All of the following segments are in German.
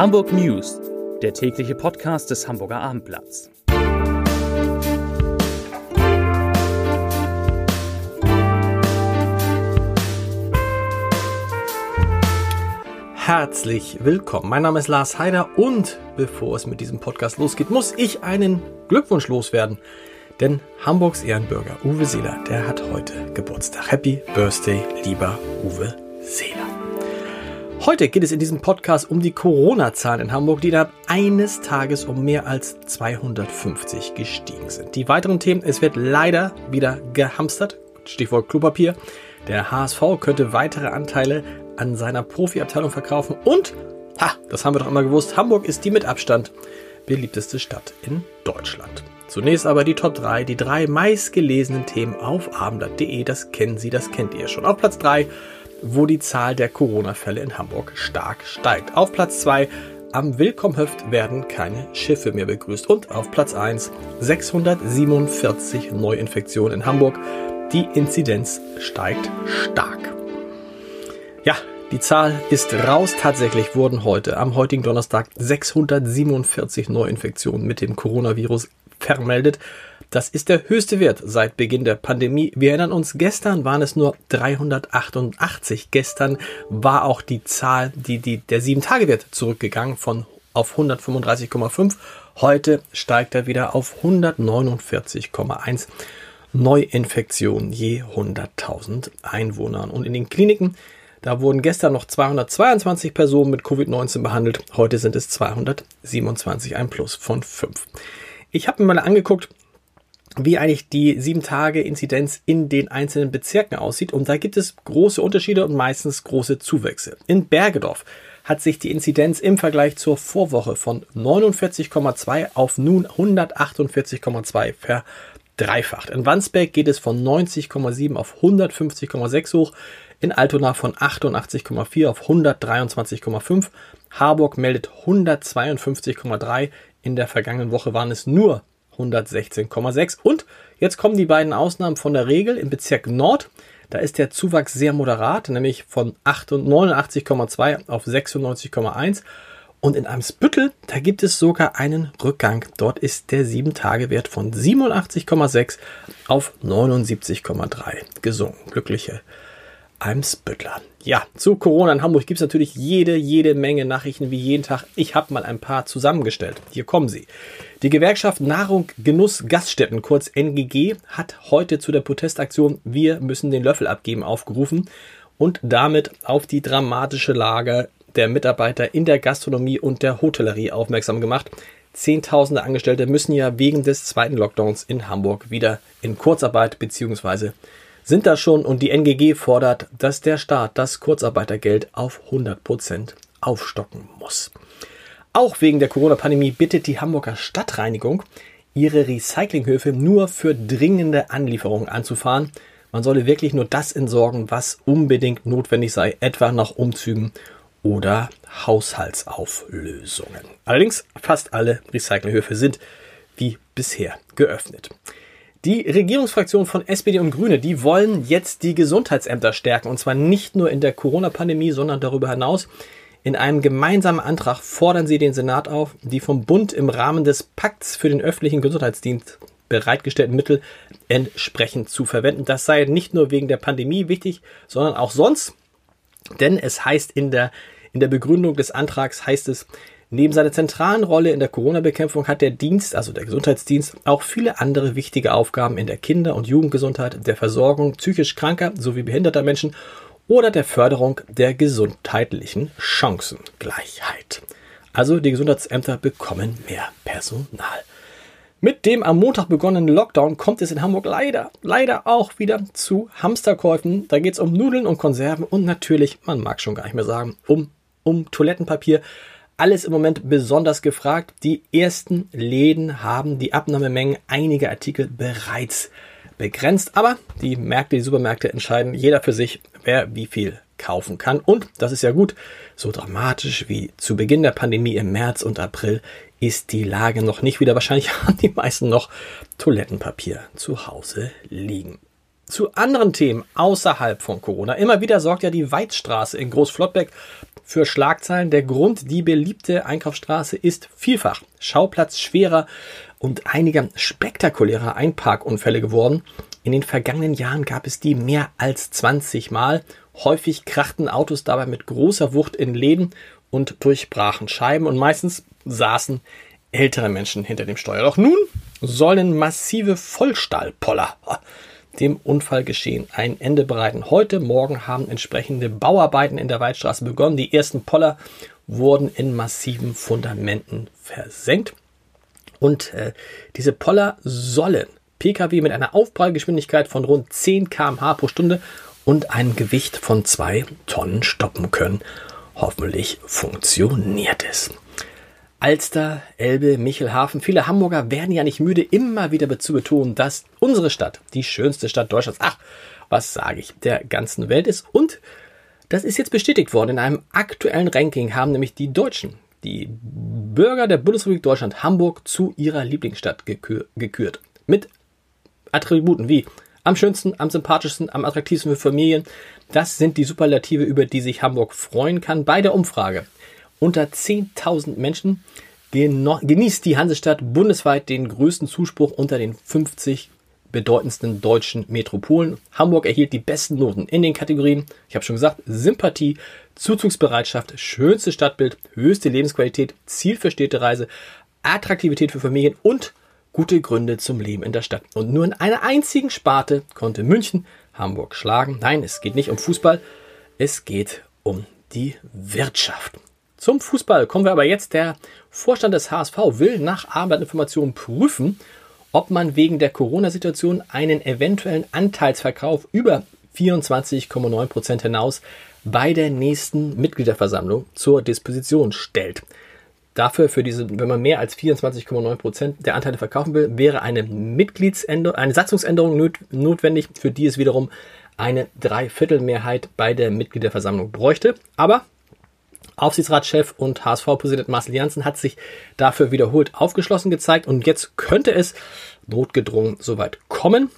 Hamburg News, der tägliche Podcast des Hamburger Abendblatts. Herzlich willkommen. Mein Name ist Lars Heider und bevor es mit diesem Podcast losgeht, muss ich einen Glückwunsch loswerden. Denn Hamburgs Ehrenbürger Uwe Seeler, der hat heute Geburtstag. Happy Birthday, lieber Uwe Seeler. Heute geht es in diesem Podcast um die Corona-Zahlen in Hamburg, die innerhalb eines Tages um mehr als 250 gestiegen sind. Die weiteren Themen, es wird leider wieder gehamstert, Stichwort Klopapier. Der HSV könnte weitere Anteile an seiner Profiabteilung verkaufen und, ha, das haben wir doch immer gewusst, Hamburg ist die mit Abstand beliebteste Stadt in Deutschland. Zunächst aber die Top 3, die drei meistgelesenen Themen auf abendblatt.de, das kennen Sie, das kennt ihr schon. Auf Platz 3 wo die Zahl der Corona-Fälle in Hamburg stark steigt. Auf Platz 2 am Willkommhöft werden keine Schiffe mehr begrüßt. Und auf Platz 1 647 Neuinfektionen in Hamburg. Die Inzidenz steigt stark. Ja, die Zahl ist raus. Tatsächlich wurden heute, am heutigen Donnerstag, 647 Neuinfektionen mit dem Coronavirus vermeldet. Das ist der höchste Wert seit Beginn der Pandemie. Wir erinnern uns, gestern waren es nur 388. Gestern war auch die Zahl, die, die, der 7-Tage-Wert zurückgegangen von auf 135,5. Heute steigt er wieder auf 149,1 Neuinfektionen je 100.000 Einwohnern. Und in den Kliniken, da wurden gestern noch 222 Personen mit Covid-19 behandelt. Heute sind es 227, ein Plus von 5. Ich habe mir mal angeguckt, wie eigentlich die 7-Tage-Inzidenz in den einzelnen Bezirken aussieht. Und da gibt es große Unterschiede und meistens große Zuwächse. In Bergedorf hat sich die Inzidenz im Vergleich zur Vorwoche von 49,2 auf nun 148,2 verdreifacht. In Wandsbek geht es von 90,7 auf 150,6 hoch. In Altona von 88,4 auf 123,5. Harburg meldet 152,3. In der vergangenen Woche waren es nur 116,6. Und jetzt kommen die beiden Ausnahmen von der Regel im Bezirk Nord. Da ist der Zuwachs sehr moderat, nämlich von 89,2 auf 96,1. Und in Eimsbüttel, da gibt es sogar einen Rückgang. Dort ist der 7-Tage-Wert von 87,6 auf 79,3 gesunken. Glückliche Eimsbüttler. Ja, zu Corona in Hamburg gibt es natürlich jede, jede Menge Nachrichten wie jeden Tag. Ich habe mal ein paar zusammengestellt. Hier kommen sie. Die Gewerkschaft Nahrung Genuss Gaststätten, kurz NGG, hat heute zu der Protestaktion Wir müssen den Löffel abgeben aufgerufen und damit auf die dramatische Lage der Mitarbeiter in der Gastronomie und der Hotellerie aufmerksam gemacht. Zehntausende Angestellte müssen ja wegen des zweiten Lockdowns in Hamburg wieder in Kurzarbeit bzw. sind da schon und die NGG fordert, dass der Staat das Kurzarbeitergeld auf 100 Prozent aufstocken muss. Auch wegen der Corona-Pandemie bittet die Hamburger Stadtreinigung, ihre Recyclinghöfe nur für dringende Anlieferungen anzufahren. Man solle wirklich nur das entsorgen, was unbedingt notwendig sei, etwa nach Umzügen oder Haushaltsauflösungen. Allerdings fast alle Recyclinghöfe sind wie bisher geöffnet. Die Regierungsfraktion von SPD und Grüne, die wollen jetzt die Gesundheitsämter stärken und zwar nicht nur in der Corona-Pandemie, sondern darüber hinaus. In einem gemeinsamen Antrag fordern sie den Senat auf, die vom Bund im Rahmen des Pakts für den öffentlichen Gesundheitsdienst bereitgestellten Mittel entsprechend zu verwenden. Das sei nicht nur wegen der Pandemie wichtig, sondern auch sonst. Denn es heißt in der, in der Begründung des Antrags heißt es, Neben seiner zentralen Rolle in der Corona-Bekämpfung hat der Dienst, also der Gesundheitsdienst, auch viele andere wichtige Aufgaben in der Kinder- und Jugendgesundheit, der Versorgung psychisch kranker sowie behinderter Menschen oder der Förderung der gesundheitlichen Chancengleichheit. Also die Gesundheitsämter bekommen mehr Personal. Mit dem am Montag begonnenen Lockdown kommt es in Hamburg leider, leider auch wieder zu Hamsterkäufen. Da geht es um Nudeln und Konserven und natürlich, man mag schon gar nicht mehr sagen, um, um Toilettenpapier. Alles im Moment besonders gefragt. Die ersten Läden haben die Abnahmemengen einiger Artikel bereits begrenzt, aber die Märkte, die Supermärkte entscheiden jeder für sich, wer wie viel kaufen kann. Und das ist ja gut, so dramatisch wie zu Beginn der Pandemie im März und April ist die Lage noch nicht wieder. Wahrscheinlich haben die meisten noch Toilettenpapier zu Hause liegen. Zu anderen Themen außerhalb von Corona. Immer wieder sorgt ja die Weidstraße in Großflottbeck für Schlagzeilen. Der Grund, die beliebte Einkaufsstraße ist vielfach Schauplatz schwerer und einiger spektakulärer Einparkunfälle geworden. In den vergangenen Jahren gab es die mehr als 20 Mal. Häufig krachten Autos dabei mit großer Wucht in Läden und durchbrachen Scheiben und meistens saßen ältere Menschen hinter dem Steuer. Doch nun sollen massive Vollstahlpoller dem Unfallgeschehen ein Ende bereiten. Heute Morgen haben entsprechende Bauarbeiten in der Waldstraße begonnen. Die ersten Poller wurden in massiven Fundamenten versenkt. Und äh, diese Poller sollen Pkw mit einer Aufprallgeschwindigkeit von rund 10 km/h pro Stunde und einem Gewicht von 2 Tonnen stoppen können. Hoffentlich funktioniert es. Alster, Elbe, Michelhafen. Viele Hamburger werden ja nicht müde, immer wieder zu betonen, dass unsere Stadt die schönste Stadt Deutschlands, ach, was sage ich, der ganzen Welt ist. Und das ist jetzt bestätigt worden. In einem aktuellen Ranking haben nämlich die Deutschen, die Bürger der Bundesrepublik Deutschland, Hamburg zu ihrer Lieblingsstadt gekür gekürt. Mit Attributen wie am schönsten, am sympathischsten, am attraktivsten für Familien. Das sind die Superlative, über die sich Hamburg freuen kann bei der Umfrage unter 10.000 Menschen genießt die Hansestadt bundesweit den größten Zuspruch unter den 50 bedeutendsten deutschen Metropolen. Hamburg erhielt die besten Noten in den Kategorien, ich habe schon gesagt, Sympathie, Zuzugsbereitschaft, schönste Stadtbild, höchste Lebensqualität, Ziel für Städtereise, Attraktivität für Familien und gute Gründe zum Leben in der Stadt. Und nur in einer einzigen Sparte konnte München Hamburg schlagen. Nein, es geht nicht um Fußball, es geht um die Wirtschaft. Zum Fußball kommen wir aber jetzt. Der Vorstand des HSV will nach Abendinformationen prüfen, ob man wegen der Corona-Situation einen eventuellen Anteilsverkauf über 24,9 Prozent hinaus bei der nächsten Mitgliederversammlung zur Disposition stellt. Dafür, für diese, wenn man mehr als 24,9 Prozent der Anteile verkaufen will, wäre eine Mitgliedsänderung, eine Satzungsänderung notwendig, für die es wiederum eine Dreiviertelmehrheit bei der Mitgliederversammlung bräuchte. Aber Aufsichtsratschef und HSV-Präsident Marcel Janssen hat sich dafür wiederholt aufgeschlossen gezeigt und jetzt könnte es notgedrungen soweit kommen.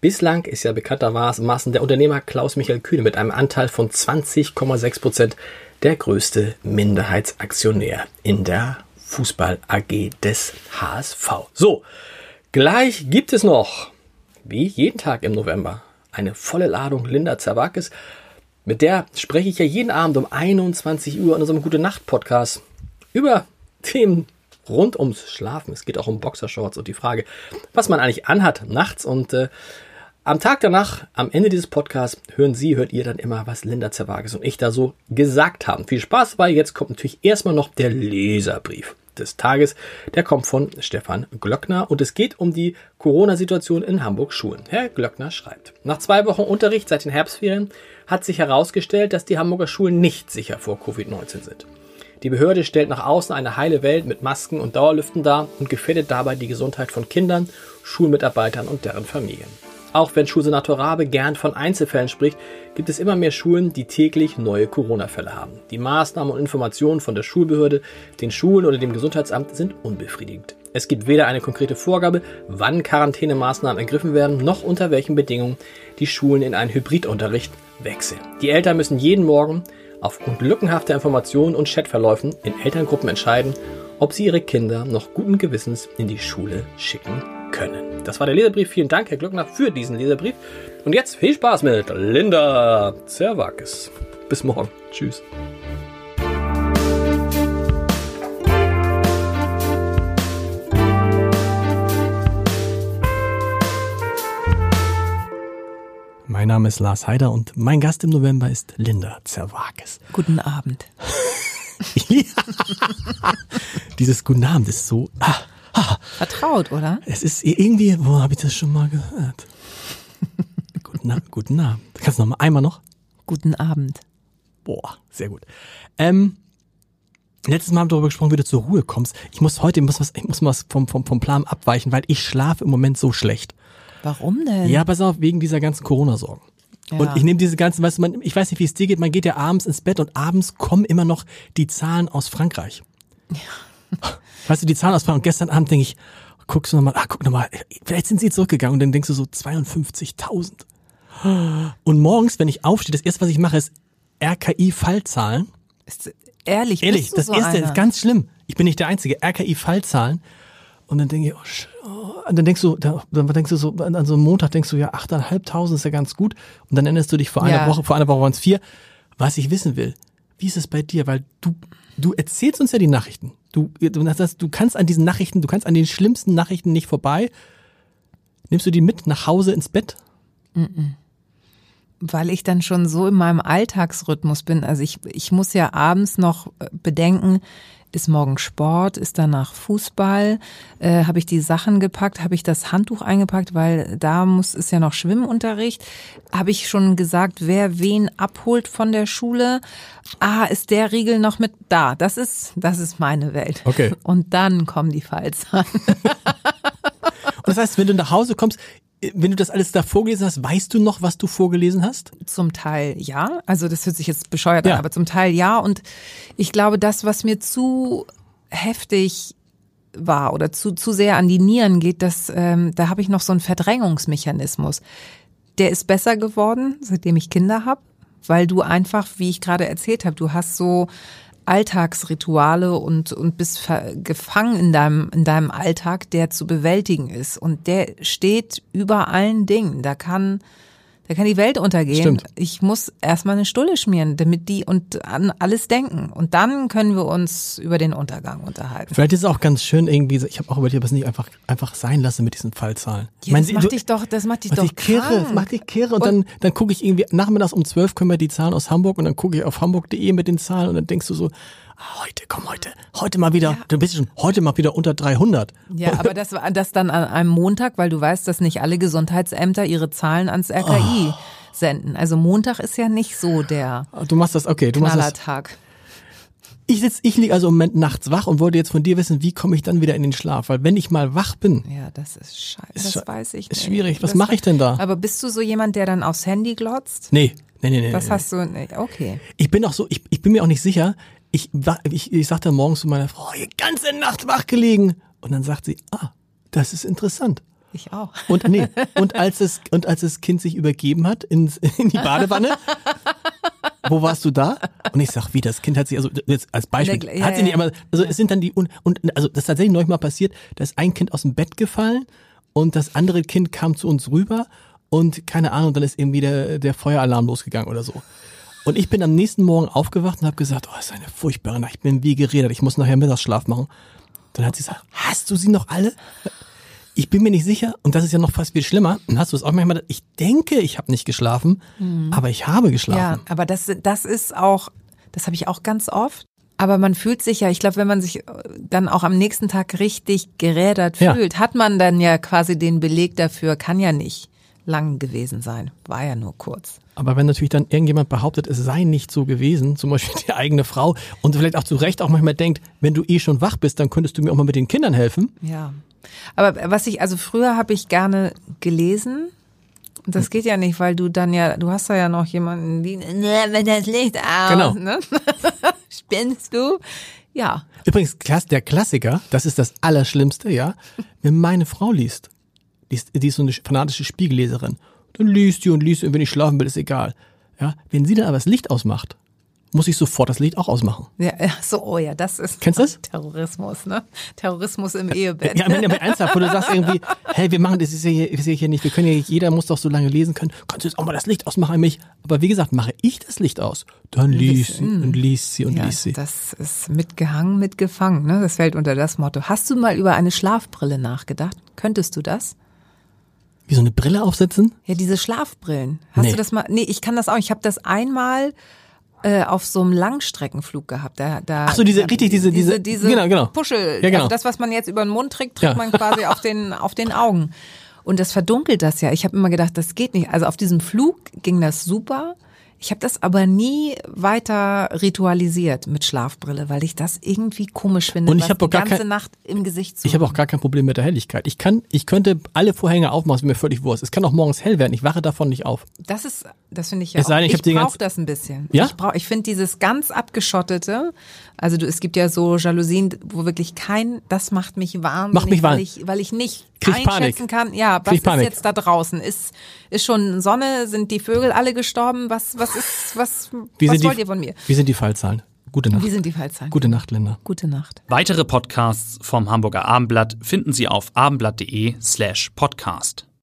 Bislang ist ja bekanntermaßen der Unternehmer Klaus Michael Kühne mit einem Anteil von 20,6 Prozent der größte Minderheitsaktionär in der Fußball AG des HSV. So, gleich gibt es noch, wie jeden Tag im November, eine volle Ladung Linda Zerwakis mit der spreche ich ja jeden Abend um 21 Uhr in unserem Gute Nacht Podcast über Themen rund ums Schlafen. Es geht auch um Boxershorts und die Frage, was man eigentlich anhat nachts und äh, am Tag danach, am Ende dieses Podcasts, hören Sie, hört ihr dann immer, was Linda Zerwages und ich da so gesagt haben. Viel Spaß dabei. Jetzt kommt natürlich erstmal noch der Leserbrief des Tages. Der kommt von Stefan Glöckner und es geht um die Corona-Situation in Hamburg Schulen. Herr Glöckner schreibt, nach zwei Wochen Unterricht seit den Herbstferien hat sich herausgestellt, dass die Hamburger Schulen nicht sicher vor Covid-19 sind. Die Behörde stellt nach außen eine heile Welt mit Masken und Dauerlüften dar und gefährdet dabei die Gesundheit von Kindern, Schulmitarbeitern und deren Familien. Auch wenn Schulsenator Rabe gern von Einzelfällen spricht, gibt es immer mehr Schulen, die täglich neue Corona-Fälle haben. Die Maßnahmen und Informationen von der Schulbehörde, den Schulen oder dem Gesundheitsamt sind unbefriedigend. Es gibt weder eine konkrete Vorgabe, wann Quarantänemaßnahmen ergriffen werden, noch unter welchen Bedingungen die Schulen in einen Hybridunterricht wechseln. Die Eltern müssen jeden Morgen aufgrund lückenhafter Informationen und Chatverläufen in Elterngruppen entscheiden, ob sie ihre Kinder noch guten Gewissens in die Schule schicken können. Das war der Leserbrief. Vielen Dank, Herr Glöckner, für diesen Leserbrief. Und jetzt viel Spaß mit Linda Zerwakis. Bis morgen. Tschüss. Mein Name ist Lars Heider und mein Gast im November ist Linda Zerwakis. Guten Abend. ja. Dieses Guten Abend ist so. Ah, ah. Vertraut, oder? Es ist irgendwie, wo habe ich das schon mal gehört? guten, Abend, guten Abend. Kannst du noch mal einmal noch? Guten Abend. Boah, sehr gut. Ähm, letztes Mal haben wir darüber gesprochen, wie du zur Ruhe kommst. Ich muss heute, ich muss was, ich muss was vom, vom, vom Plan abweichen, weil ich schlafe im Moment so schlecht. Warum denn? Ja, pass auf, wegen dieser ganzen Corona-Sorgen. Ja. Und ich nehme diese ganzen, weißt du, man, ich weiß nicht, wie es dir geht, man geht ja abends ins Bett und abends kommen immer noch die Zahlen aus Frankreich. Ja. Weißt du, die Zahlen aus Frankreich. Und gestern Abend denke ich, guckst du nochmal, ah, guck nochmal, vielleicht sind sie zurückgegangen und dann denkst du so 52.000. Und morgens, wenn ich aufstehe, das erste, was ich mache, ist RKI-Fallzahlen. Ehrlich, Ehrlich, das so erste einer? ist ganz schlimm. Ich bin nicht der Einzige. RKI-Fallzahlen. Und dann denke ich, oh, sch- oh, und dann denkst du, da- dann denkst du so, an so einem Montag denkst du, ja, 8.500 ist ja ganz gut. Und dann erinnerst du dich vor einer Ja. Woche, vor einer Woche waren es vier. Was ich wissen will, wie ist es bei dir? Weil du, du erzählst uns ja die Nachrichten. Du, du, das, du kannst an diesen Nachrichten, du kannst an den schlimmsten Nachrichten nicht vorbei. Nimmst du die mit nach Hause ins Bett? weil ich dann schon so in meinem Alltagsrhythmus bin. Also ich, ich muss ja abends noch äh, bedenken, ist morgen Sport, ist danach Fußball, äh, habe ich die Sachen gepackt, habe ich das Handtuch eingepackt, weil da muss ist ja noch Schwimmunterricht. Habe ich schon gesagt, wer wen abholt von der Schule? Ah, ist der Riegel noch mit da? Das ist das ist meine Welt. Okay. Und dann kommen die Fallzahlen. Und das heißt, wenn du nach Hause kommst, wenn du das alles da vorgelesen hast, weißt du noch, was du vorgelesen hast? Zum Teil ja. Also das hört sich jetzt bescheuert Ja. an, aber zum Teil ja. Und ich glaube, das, was mir zu heftig war oder zu, zu sehr an die Nieren geht, das, ähm, da habe ich noch so einen Verdrängungsmechanismus. Der ist besser geworden, seitdem ich Kinder habe, weil du einfach, wie ich gerade erzählt habe, du hast so Alltagsrituale und, und bist gefangen in deinem, in deinem Alltag, der zu bewältigen ist. Und der steht über allen Dingen. Da kann, da kann die Welt untergehen. Stimmt. Ich muss erstmal eine Stulle schmieren, damit die und an alles denken. Und dann können wir uns über den Untergang unterhalten. Vielleicht ist es auch ganz schön irgendwie, ich habe auch überlegt, ob es nicht einfach, einfach sein lasse mit diesen Fallzahlen. Ich Ja, meine, das macht du- dich doch, das macht dich Mach doch dich kirre, krank. mach dich kirre und, dann, dann gucke ich irgendwie, nachmittags um 12 können wir die Zahlen aus Hamburg und dann gucke ich auf hamburg.de mit den Zahlen und dann denkst du so, heute, komm heute, heute mal wieder, du bist schon, heute mal wieder unter 300. Ja, aber das war das dann an einem Montag, weil du weißt, dass nicht alle Gesundheitsämter ihre Zahlen ans RKI Oh. senden. Also Montag ist ja nicht so der Du machst das, okay, du machst das. Ich sitz, ich liege also im Moment nachts wach und wollte jetzt von dir wissen, wie komme ich dann wieder in den Schlaf? Weil wenn ich mal wach bin, Ja, das ist scheiße. Ist Das weiß ich ist nicht. schwierig. Was mache ich denn da? Aber bist du so jemand, der dann aufs Handy glotzt? nee, nee, nee, nee. Das nee. hast du nicht. Okay. Ich bin auch so, ich, ich bin mir auch nicht sicher. Ich, ich, ich sagte morgens zu meiner Frau, oh, die ganze Nacht wach gelegen. Und dann sagt sie, ah, das ist interessant. Ich auch. Und nee, und als es und als das Kind sich übergeben hat ins, in die Badewanne, wo warst du da? Und ich sag, wie das Kind hat sich also jetzt als Beispiel ja, hat sie nicht, ja. aber also es sind dann die und, und also das ist tatsächlich neulich mal passiert, da ist ein Kind aus dem Bett gefallen und das andere Kind kam zu uns rüber und keine Ahnung, dann ist irgendwie der der Feueralarm losgegangen oder so. Und ich bin am nächsten Morgen aufgewacht und habe gesagt, oh, das ist eine furchtbare Nacht, ich bin wie geredet, ich muss nachher Mittagsschlaf machen. Dann hat sie gesagt, hast du sie noch alle? Ich bin mir nicht sicher, und das ist ja noch fast viel schlimmer. Dann hast du es auch manchmal, ich denke, ich habe nicht geschlafen, aber ich habe Ja, geschlafen. aber das, das ist auch, das habe ich auch ganz oft. Aber man fühlt sich ja, ich glaube, wenn man sich äh, dann auch am nächsten Tag richtig gerädert Ja. fühlt, hat man dann ja quasi den Beleg dafür, kann ja nicht lang gewesen sein. War ja nur kurz. Aber wenn natürlich dann irgendjemand behauptet, es sei nicht so gewesen, zum Beispiel die eigene Frau, und vielleicht auch zu Recht auch manchmal denkt, wenn du eh schon wach bist, dann könntest du mir auch mal mit den Kindern helfen. Ja. Aber was ich, also früher habe ich gerne gelesen. Das geht ja nicht, weil du dann ja, du hast da ja noch jemanden, die, ne, wenn das Licht aus, Genau. ne? Spinnst du? Ja. Übrigens, der Klassiker, das ist das Allerschlimmste, ja, wenn meine Frau liest, die ist, die ist so eine fanatische Spiegelleserin, dann liest die und liest und wenn ich schlafen will, ist egal. Ja, wenn sie dann aber das Licht ausmacht, muss ich sofort das Licht auch ausmachen. Ja, ja, so, oh ja, das ist Kennst das? Terrorismus, ne? Terrorismus im Ehebett. Ja, wenn aber ernsthaft, wo du sagst irgendwie, hey, wir machen das ist ja hier, ist ja hier nicht, wir können ja, jeder muss doch so lange lesen können. Kannst du jetzt auch mal das Licht ausmachen an mich? Aber wie gesagt, mache ich das Licht aus, dann liest sie und liest sie und Ja, liest sie. das ist mitgehangen, mitgefangen, ne? Das fällt unter das Motto. Hast du mal über eine Schlafbrille nachgedacht? Könntest du das? Wie so eine Brille aufsetzen? Ja, diese Schlafbrillen. Hast Nee. du das mal? Nee, ich kann das auch. Ich habe das einmal äh, auf so einem Langstreckenflug gehabt. Da, da, Ach so, diese- da, richtig, diese- diese- diese genau, genau. Puschel. Ja, genau. Also das, was man jetzt über den Mund trägt, trägt Ja. man quasi auf den auf den Augen. Und das verdunkelt das ja. Ich habe immer gedacht, das geht nicht. Also auf diesem Flug ging das super. Ich habe das aber nie weiter ritualisiert mit Schlafbrille, weil ich das irgendwie komisch finde, Und ich was die gar ganze kein- Nacht im Gesicht zu Ich habe auch gar kein Problem mit der Helligkeit. Ich kann, ich könnte alle Vorhänge aufmachen, ist mir völlig wurscht. Es kann auch morgens hell werden. Ich wache davon nicht auf. Das ist, das finde ich ja Es sei denn, auch. ich die brauche das ein bisschen. Ja? Ich brauche, ich finde dieses ganz abgeschottete, also du, es gibt ja so Jalousien, wo wirklich kein, das macht mich wahnsinnig, Macht mich weil wahn- ich, weil ich nicht Krieg einschätzen Panik. kann, ja, was Krieg ist Panik. jetzt da draußen? Ist, ist schon Sonne? Sind die Vögel alle gestorben? Was, was ist, was, Wie was sind wollt die, ihr von mir? Wie sind die Fallzahlen? Gute Nacht. Wie sind die Fallzahlen? Gute Nacht, Linda. Gute Nacht. Weitere Podcasts vom Hamburger Abendblatt finden Sie auf abendblatt.de slash podcast.